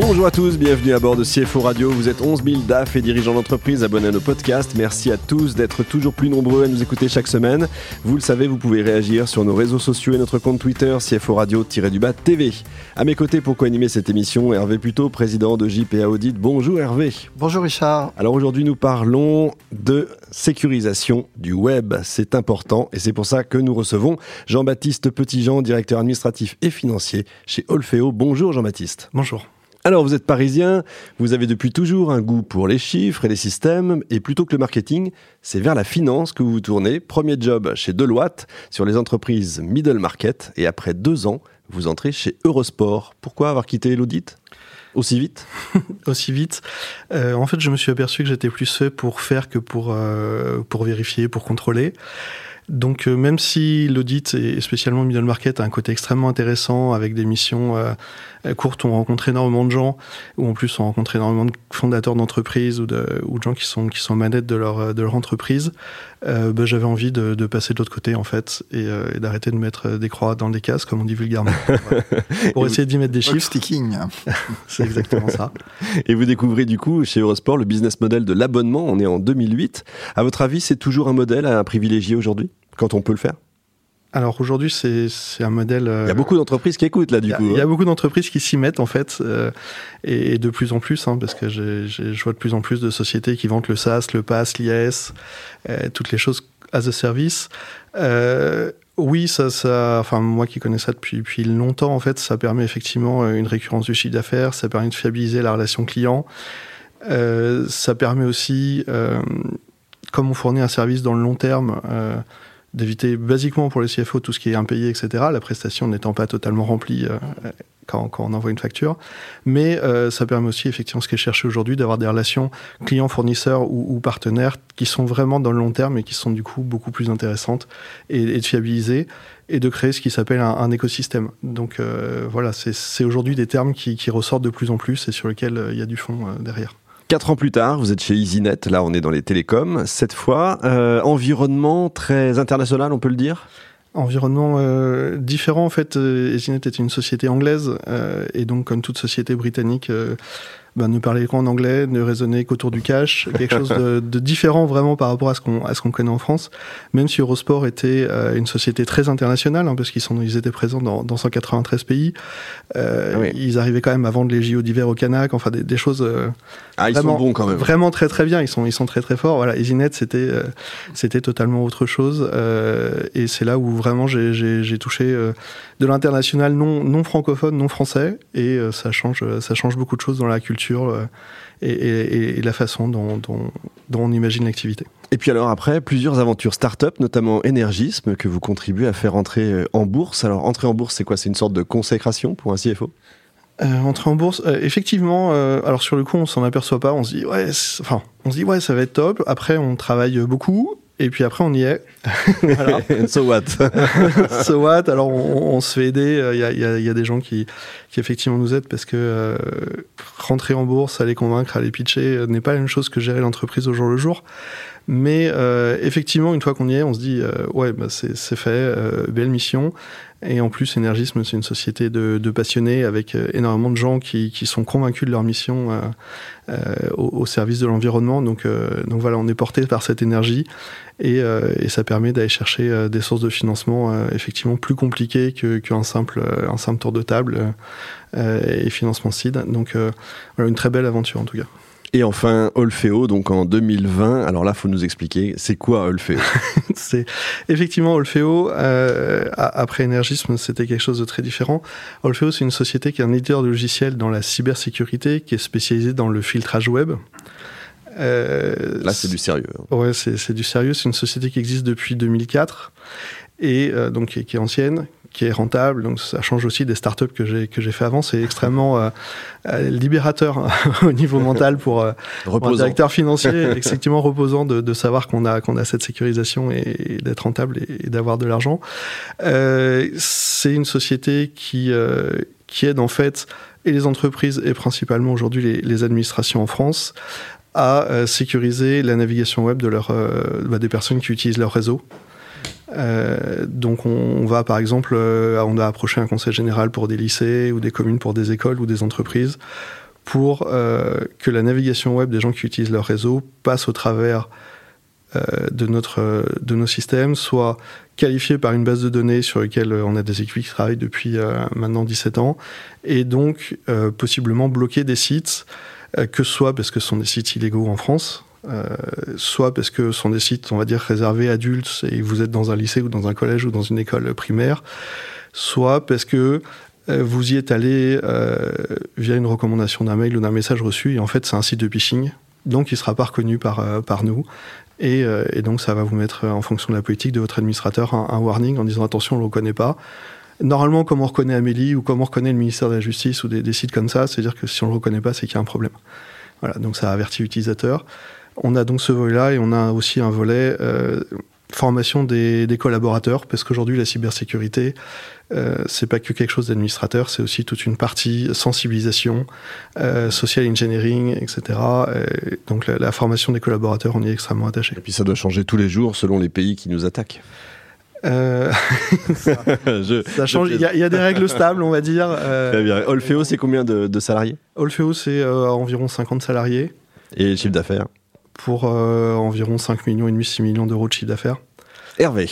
Bonjour à tous, bienvenue à bord de CFO Radio. Vous êtes 11 000 DAF et dirigeants d'entreprise abonnés à nos podcasts. Merci à tous d'être toujours plus nombreux à nous écouter chaque semaine. Vous le savez, vous pouvez réagir sur nos réseaux sociaux et notre compte Twitter CFO Radio-du-bas TV. À mes côtés pour co-animer cette émission, Hervé Puto, président de JPA Audit. Bonjour Hervé. Bonjour Richard. Alors aujourd'hui, nous parlons de sécurisation du web. C'est important et c'est pour ça que nous recevons Jean-Baptiste Petitjean, directeur administratif et financier chez Olfeo. Bonjour Jean-Baptiste. Bonjour. Alors, vous êtes parisien, vous avez depuis toujours un goût pour les chiffres et les systèmes, et plutôt que le marketing, c'est vers la finance que vous vous tournez. Premier job chez Deloitte sur les entreprises middle market, et après deux ans, vous entrez chez Eurosport. Pourquoi avoir quitté l'audit? Aussi vite? Aussi vite. Euh, en fait, je me suis aperçu que j'étais plus fait pour faire que pour, euh, pour vérifier, pour contrôler. Donc euh, même si l'audit et spécialement middle market a un côté extrêmement intéressant avec des missions euh, courtes, on rencontre énormément de gens, ou en plus on rencontre énormément de fondateurs d'entreprises ou de, ou de gens qui sont qui sont manettes de leur de leur entreprise, euh, bah, j'avais envie de, de, passer de l'autre côté en fait et, euh, et d'arrêter de mettre des croix dans des cases comme on dit vulgairement, voilà. pour essayer d'y mettre des chiffres. sticking. C'est exactement ça. Et vous découvrez du coup chez Eurosport le business model de l'abonnement. On est en 2008. À votre avis, c'est toujours un modèle à privilégier aujourd'hui? Quand on peut le faire alors aujourd'hui, c'est un modèle. Euh, il y a beaucoup d'entreprises qui écoutent là, du a, coup. Il y a hein. beaucoup d'entreprises qui s'y mettent en fait, euh, et, et, de plus en plus, hein, parce que j'ai- j'ai- je vois de plus en plus de sociétés qui vendent le SaaS, le PaaS, l'IAS, euh, toutes les choses as a service. Euh, oui, ça, ça, enfin moi qui connais ça depuis, depuis longtemps, en fait, ça permet effectivement une récurrence du chiffre d'affaires, ça permet de fiabiliser la relation client, euh, ça permet aussi, euh, comme on fournit un service dans le long terme. D'éviter basiquement pour les CFO tout ce qui est impayé, etc., la prestation n'étant pas totalement remplie euh, quand, on envoie une facture. Mais euh, ça permet aussi, effectivement, ce qui est cherché aujourd'hui, d'avoir des relations clients-fournisseurs ou, ou, partenaires qui sont vraiment dans le long terme et qui sont du coup beaucoup plus intéressantes et, et de fiabiliser et de créer ce qui s'appelle un, écosystème. Donc euh, voilà, c'est aujourd'hui des termes qui, qui, ressortent de plus en plus et sur lesquels il y a du fond derrière. Quatre ans plus tard, vous êtes chez EasyNet, là on est dans les télécoms, cette fois, euh, environnement très international, on peut le dire? Environnement euh, différent, en fait, euh, EasyNet est une société anglaise, euh, et donc comme toute société britannique, euh, ben, ne parler qu'en anglais, ne raisonner qu'autour du cash, quelque chose de, de, différent vraiment par rapport à ce qu'on qu'on connaît en France, même si Eurosport était euh, une société très internationale, hein, parce qu'ils ils étaient présents dans, dans 193 pays, euh, ah oui. ils arrivaient quand même à vendre les JO d'hiver au Canac, enfin des, des choses... euh, ah, ils vraiment, sont bons quand même. Vraiment très très bien, ils sont, ils sont très très forts. Voilà, EasyNet, c'était euh, c'était totalement autre chose, euh, et c'est là où vraiment j'ai touché euh, de l'international non, non francophone, non français, et euh, ça, change, ça change beaucoup de choses dans la culture euh, et, et, et, la façon dont, dont, dont on imagine l'activité. Et puis alors après, plusieurs aventures start-up, notamment Énergisme, que vous contribuez à faire entrer euh, en bourse. Alors entrer en bourse, c'est quoi? C'est une sorte de consécration pour un CFO euh, entrer en bourse, euh, effectivement. Euh, alors sur le coup, on s'en aperçoit pas. On se dit ouais, enfin, on se dit ouais, ça va être top. Après, on travaille beaucoup. Et puis après, on y est. voilà. so what? So what? Alors, on, on, se fait aider. Il y a, y, a, y a, des gens qui, qui effectivement nous aident parce que euh, rentrer en bourse, aller convaincre, aller pitcher n'est pas la même chose que gérer l'entreprise au jour le jour. Mais euh, effectivement, une fois qu'on y est, on se dit euh, ouais, bah, c'est fait, euh, belle mission. Et en plus, Énergisme, c'est une société de, de, passionnés avec euh, énormément de gens qui, qui sont convaincus de leur mission euh, au, au, service de l'environnement. Donc, euh, donc voilà, on est porté par cette énergie et, euh, et ça permet d'aller chercher euh, des sources de financement effectivement plus compliquées qu'un qu simple, un simple tour de table et financement seed. Donc voilà, une très belle aventure en tout cas. Et enfin, Olfeo, donc en 2020. Alors là, faut nous expliquer, c'est quoi Olfeo? C'est effectivement Olfeo. Euh, après Énergisme, c'était quelque chose de très différent. Olfeo, c'est une société qui est un éditeur de logiciels dans la cybersécurité, qui est spécialisée dans le filtrage web. Euh, là, c'est du sérieux. Ouais, c'est du sérieux. C'est une société qui existe depuis 2004 et euh, donc qui est, qui est ancienne, qui est rentable. Donc ça change aussi des startups que j'ai que j'ai fait avant. C'est extrêmement euh, euh, libérateur au niveau mental pour, euh, pour, un directeur financier, effectivement reposant de, de savoir qu'on a qu'on a cette sécurisation et, et d'être rentable et, et d'avoir de l'argent. Euh, c'est une société qui qui aide en fait et les entreprises et principalement aujourd'hui les, les administrations en France à sécuriser la navigation web de leur, bah, des personnes qui utilisent leur réseau. donc on, va par exemple, on a approché un conseil général pour des lycées ou des communes pour des écoles ou des entreprises pour que la navigation web des gens qui utilisent leur réseau passe au travers euh, de, notre, de nos systèmes soit qualifié par une base de données sur laquelle on a des équipes qui travaillent depuis euh, maintenant 17 ans, et donc euh, possiblement bloquer des sites, que ce soit parce que ce sont des sites illégaux en France, soit parce que ce sont des sites, on va dire, réservés adultes et vous êtes dans un lycée ou dans un collège ou dans une école primaire, soit parce que vous y êtes allé via une recommandation d'un mail ou d'un message reçu et en fait c'est un site de phishing donc il ne sera pas reconnu par, par nous. Euh, et, donc, ça va vous mettre, en fonction de la politique de votre administrateur, un, warning en disant attention, on ne le reconnaît pas. Normalement, comme on reconnaît Amélie ou comme on reconnaît le ministère de la Justice ou des, sites comme ça, c'est-à-dire que si on ne le reconnaît pas, c'est qu'il y a un problème. Voilà, donc ça avertit l'utilisateur. On a donc ce volet-là et on a aussi un volet euh, formation des, collaborateurs, parce qu'aujourd'hui, la cybersécurité, euh, c'est pas que quelque chose d'administrateur, c'est aussi toute une partie sensibilisation, euh, social engineering, etc. Donc la, formation des collaborateurs, on y est extrêmement attaché. Et puis ça doit changer tous les jours selon les pays qui nous attaquent. Euh, ça, change. Il y, a des règles stables, on va dire. Très bien. Olfeo, c'est combien de, salariés Olfeo, c'est environ 50 salariés. Et chiffre d'affaires Pour environ 5 millions et demi, 6 millions d'euros de chiffre d'affaires. Hervé.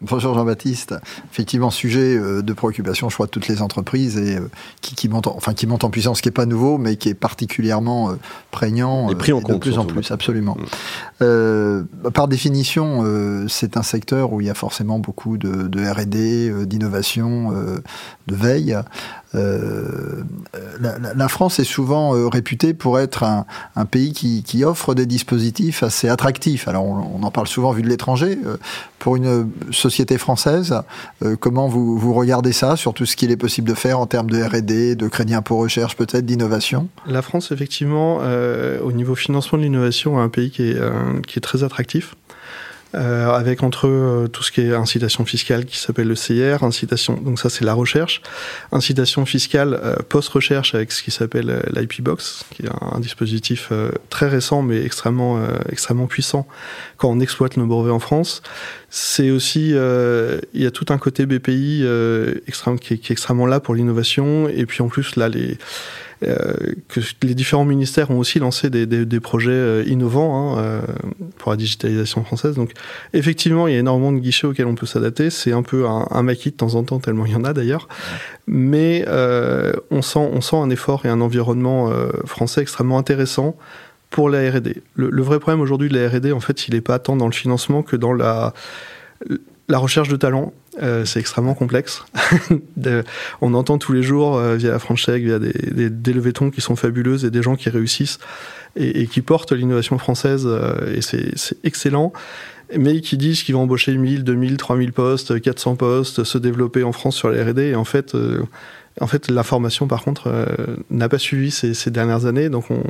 Bonjour Jean-Baptiste. Effectivement, sujet euh, de préoccupation, je crois, de toutes les entreprises et euh, qui, qui, monte en, enfin, qui en puissance, qui n'est pas nouveau, mais qui est particulièrement euh, prégnant et pris en compte, de plus en plus, absolument. Mm. par définition, c'est un secteur où il y a forcément beaucoup de, de R&D, d'innovation, de veille. Euh, la, France est souvent euh, réputée pour être un, pays qui, offre des dispositifs assez attractifs. Alors on, en parle souvent vu de l'étranger. Euh, pour une société française, comment vous, vous regardez ça sur tout ce qu'il est possible de faire en termes de R&D, de crédit impôt recherche, peut-être d'innovation? La France, effectivement, au niveau financement de l'innovation, est un pays qui est, qui est très attractif. Euh, avec entre eux euh, tout ce qui est incitation fiscale qui s'appelle le CIR, incitation, donc ça c'est la recherche, incitation fiscale euh, post-recherche avec ce qui s'appelle l'IP Box, qui est un, dispositif très récent mais extrêmement, extrêmement puissant quand on exploite nos brevets en France. C'est aussi, il y a tout un côté BPI extrême, qui, qui, est, extrêmement là pour l'innovation et puis en plus là les euh, que les différents ministères ont aussi lancé des, projets euh, innovants hein, euh, pour la digitalisation française. Donc effectivement, il y a énormément de guichets auxquels on peut s'adapter. C'est un peu un, un, maquis de temps en temps, tellement il y en a d'ailleurs. Mais on, sent, on sent un effort et un environnement français extrêmement intéressant pour la R&D. Le, le, vrai problème aujourd'hui de la R&D, en fait, il n'est pas tant dans le financement que dans la la recherche de talent, euh, c'est extrêmement complexe. on entend tous les jours euh, via la French via des, des, des levées qui sont fabuleuses et des gens qui réussissent et, qui portent l'innovation française euh, et c'est excellent. Mais qui disent qu'ils vont embaucher 1000, 2000, 3000 postes, 400 postes, se développer en France sur les R&D et en fait, en fait, la formation, par contre, n'a pas suivi ces, ces, dernières années. Donc, on,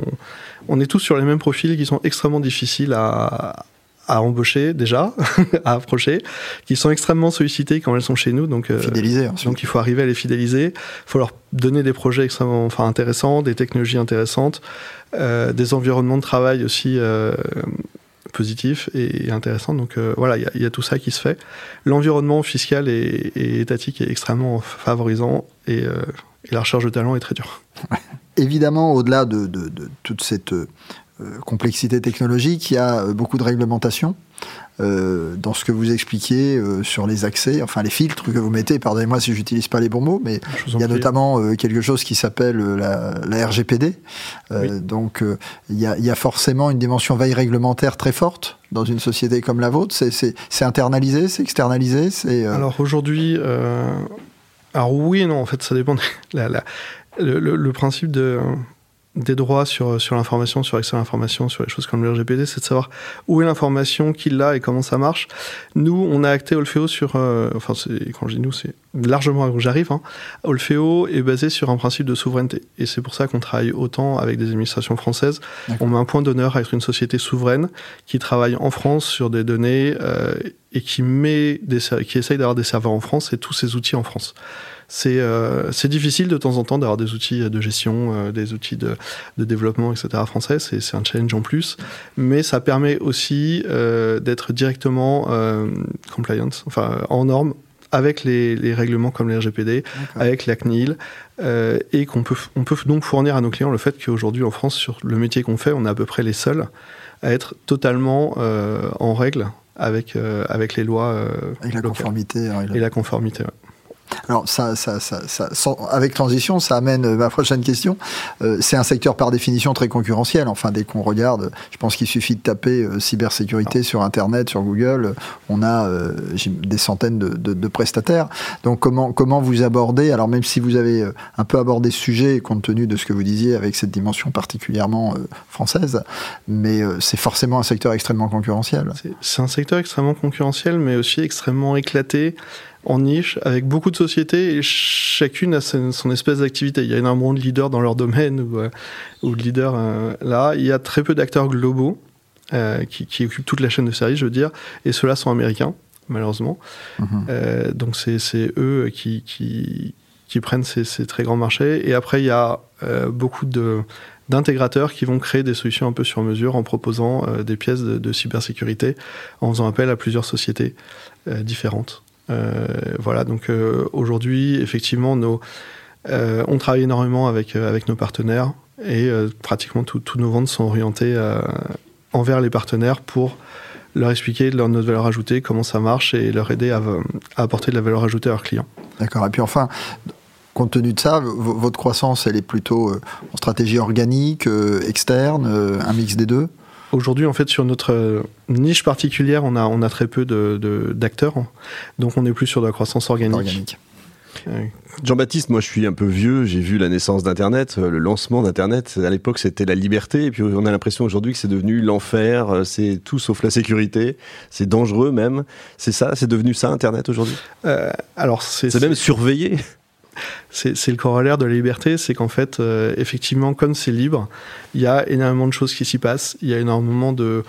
on, est tous sur les mêmes profils qui sont extrêmement difficiles à embaucher déjà, à approcher, qui sont extrêmement sollicités quand elles sont chez nous. Donc, euh, fidéliser. Donc il faut arriver à les fidéliser. Il faut leur donner des projets extrêmement, enfin intéressants, des technologies intéressantes, euh, des environnements de travail aussi euh, positifs et, intéressants. Donc voilà, il y, y, a tout ça qui se fait. L'environnement fiscal et, et, étatique est extrêmement favorisant et, et la recherche de talent est très dure. Évidemment, au-delà de, de, de, toute cette complexité technologique, il y a euh, beaucoup de réglementation. Euh, dans ce que vous expliquez euh, sur les accès, enfin les filtres que vous mettez, pardonnez-moi si j'utilise pas les bons mots, mais il y a notamment euh, quelque chose qui s'appelle la, la, RGPD. Donc il y, a, y, a, forcément une dimension veille réglementaire très forte dans une société comme la vôtre. C'est internalisé, c'est externalisé c'est Alors aujourd'hui, alors oui et non, en fait ça dépend. la, la, le, le, principe de des droits sur, sur l'information, sur l'accès à l'information, sur les choses comme le RGPD, c'est de savoir où est l'information, qui l'a et comment ça marche. Nous, on a acté Olfeo sur, euh, enfin, quand je dis nous, c'est largement où j'arrive. Hein. Olfeo est basé sur un principe de souveraineté. Et c'est pour ça qu'on travaille autant avec des administrations françaises. On met un point d'honneur à être une société souveraine qui travaille en France sur des données euh, et qui, met des, qui essaye d'avoir des serveurs en France et tous ces outils en France. c'est c'est difficile de temps en temps d'avoir des outils de gestion, des outils de, de développement, etc. français. C'est un challenge en plus, mais ça permet aussi d'être directement compliant, enfin en norme avec les, les, règlements comme les RGPD, avec la CNIL, euh, et qu'on peut, on peut donc fournir à nos clients le fait qu'aujourd'hui en France, sur le métier qu'on fait, on est à peu près les seuls à être totalement euh, en règle avec, euh, avec les lois. Euh, avec la conformité. Et la conformité, ouais. Alors, ça, ça, ça, ça avec transition, ça amène euh, ma prochaine question. Euh, c'est un secteur par définition très concurrentiel. Enfin, dès qu'on regarde, je pense qu'il suffit de taper euh, cybersécurité sur Internet, sur Google, on a des centaines de, de, de, prestataires. Donc, comment, comment vous abordez Alors, même si vous avez un peu abordé ce sujet, compte tenu de ce que vous disiez avec cette dimension particulièrement française, mais c'est forcément un secteur extrêmement concurrentiel. C'est un secteur extrêmement concurrentiel, mais aussi extrêmement éclaté en niche avec beaucoup de sociétés et chacune a son, espèce d'activité. Il y a énormément de leaders dans leur domaine ou, euh, ou de leaders euh, là. Il y a très peu d'acteurs globaux euh, qui, qui, occupent toute la chaîne de service, je veux dire, et ceux-là sont américains, malheureusement. Mhm. donc c'est eux qui, qui, qui prennent ces, ces, très grands marchés. Et après, il y a beaucoup de d'intégrateurs qui vont créer des solutions un peu sur mesure en proposant des pièces de, de, cybersécurité, en faisant appel à plusieurs sociétés différentes. Euh, voilà, donc euh, aujourd'hui, effectivement, euh, on travaille énormément avec, avec nos partenaires et pratiquement tous nos ventes sont orientées envers les partenaires pour leur expliquer leur, notre valeur ajoutée, comment ça marche et leur aider à, apporter de la valeur ajoutée à leurs clients. D'accord. Et puis enfin, compte tenu de ça, votre croissance, elle est plutôt en stratégie organique, externe, un mix des deux? Aujourd'hui, en fait, sur notre euh, niche particulière, on a, on a très peu d'acteurs. De, donc, on est plus sur de la croissance organique. Jean-Baptiste, moi je suis un peu vieux, j'ai vu la naissance d'Internet, euh, le lancement d'Internet. À l'époque c'était la liberté, et puis on a l'impression aujourd'hui que c'est devenu l'enfer, euh, c'est tout sauf la sécurité, c'est dangereux même. C'est ça, c'est devenu ça Internet aujourd'hui? Euh, Alors c'est même surveillé c'est le corollaire de la liberté, c'est qu'en fait, euh, effectivement, comme c'est libre, il y a énormément de choses qui s'y passent, il y a énormément de,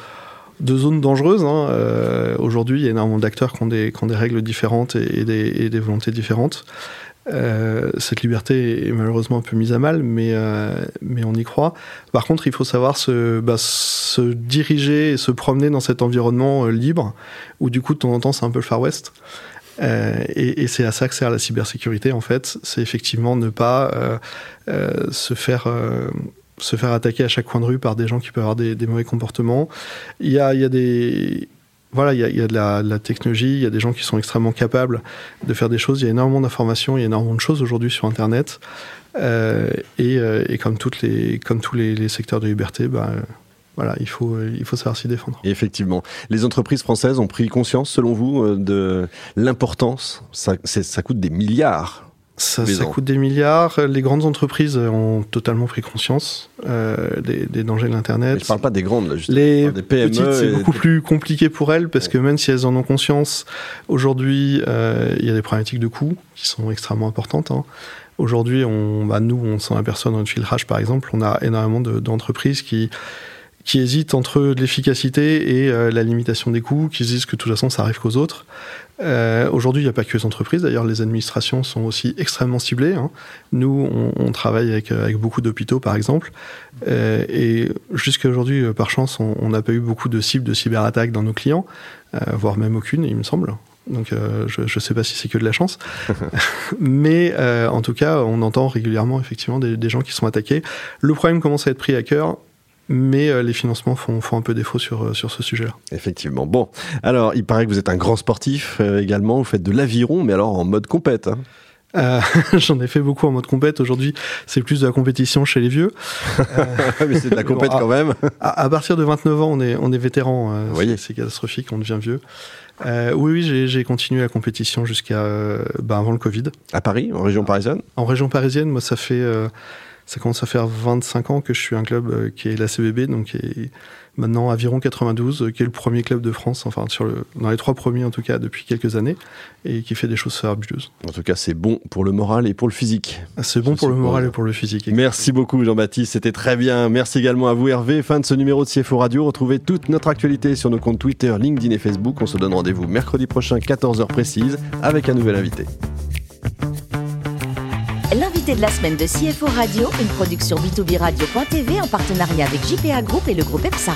zones dangereuses. Hein. Euh, aujourd'hui, il y a énormément d'acteurs qui, ont des, règles différentes et, des, volontés différentes. Euh, cette liberté est malheureusement un peu mise à mal, mais, mais on y croit. Par contre, il faut savoir se, bah, se diriger et se promener dans cet environnement libre, où du coup, de temps en temps, c'est un peu le Far West. Euh, et, c'est à ça que sert la cybersécurité, en fait. C'est effectivement ne pas euh, euh, se faire se faire attaquer à chaque coin de rue par des gens qui peuvent avoir des, mauvais comportements. Il y a, il y a des voilà, il y a, de, la, technologie, il y a des gens qui sont extrêmement capables de faire des choses. Il y a énormément d'informations, il y a énormément de choses aujourd'hui sur Internet. Et, comme, toutes les, comme tous les, les secteurs de liberté, bah, voilà, il faut, il faut savoir s'y défendre. effectivement. Les entreprises françaises ont pris conscience, selon vous, euh, de l'importance. Ça, ça coûte des milliards ça, ça coûte des milliards. Les grandes entreprises ont totalement pris conscience euh, des, des, dangers de l'Internet. Je ne parle pas des grandes, là, justement. Les des PME petites, c'est beaucoup plus compliqué pour elles parce que même si elles en ont conscience, aujourd'hui, euh, il y a des problématiques de coûts qui sont extrêmement importantes. Hein. Aujourd'hui, on, bah, nous, on s'en aperçoit dans notre filtrage, par exemple, on a énormément d'entreprises qui qui hésitent entre l'efficacité et euh, la limitation des coûts, qui disent que de toute façon ça arrive qu'aux autres. Euh, Aujourd'hui, il n'y a pas que les entreprises, d'ailleurs les administrations sont aussi extrêmement ciblées. Hein. Nous, on, on, travaille avec, avec beaucoup d'hôpitaux par exemple, euh, et jusqu'à aujourd'hui, euh, par chance, on n'a pas eu beaucoup de cibles de cyberattaques dans nos clients, euh, voire même aucune, il me semble. Donc euh, je ne sais pas si c'est que de la chance. Mais euh, en tout cas, on entend régulièrement effectivement des, des, gens qui sont attaqués. Le problème commence à être pris à cœur mais euh, les financements font, font, un peu défaut sur, euh, sur ce sujet-là. Effectivement. Bon, alors il paraît que vous êtes un grand sportif euh, également, vous faites de l'aviron, mais alors en mode compète. Hein. Euh, J'en ai fait beaucoup en mode compète. Aujourd'hui, c'est plus de la compétition chez les vieux. Euh, mais c'est de la compète quand même. À, à, partir de 29 ans, on est, on est vétéran. Euh, c'est catastrophique, on devient vieux. Oui, oui, j'ai continué la compétition jusqu'à ben, avant le Covid. À Paris, en région parisienne? En région parisienne, moi, ça fait ça commence à faire 25 ans que je suis un club euh, qui est la CBB, donc qui est maintenant Aviron 92, euh, qui est le premier club de France, enfin sur le, dans les trois premiers en tout cas depuis quelques années, et qui fait des choses fabuleuses. En tout cas, c'est bon pour le moral et pour le physique. Ah, c'est bon pour le moral et pour le physique. Merci beaucoup Jean-Baptiste, c'était très bien. Merci également à vous Hervé. Fin de ce numéro de CFO Radio. Retrouvez toute notre actualité sur nos comptes Twitter, LinkedIn et Facebook. On se donne rendez-vous mercredi prochain, 14h précise, avec un nouvel invité. L'invité de la semaine de CFO Radio, une production b2b radio.tv en partenariat avec JPA Group et le groupe EPSA.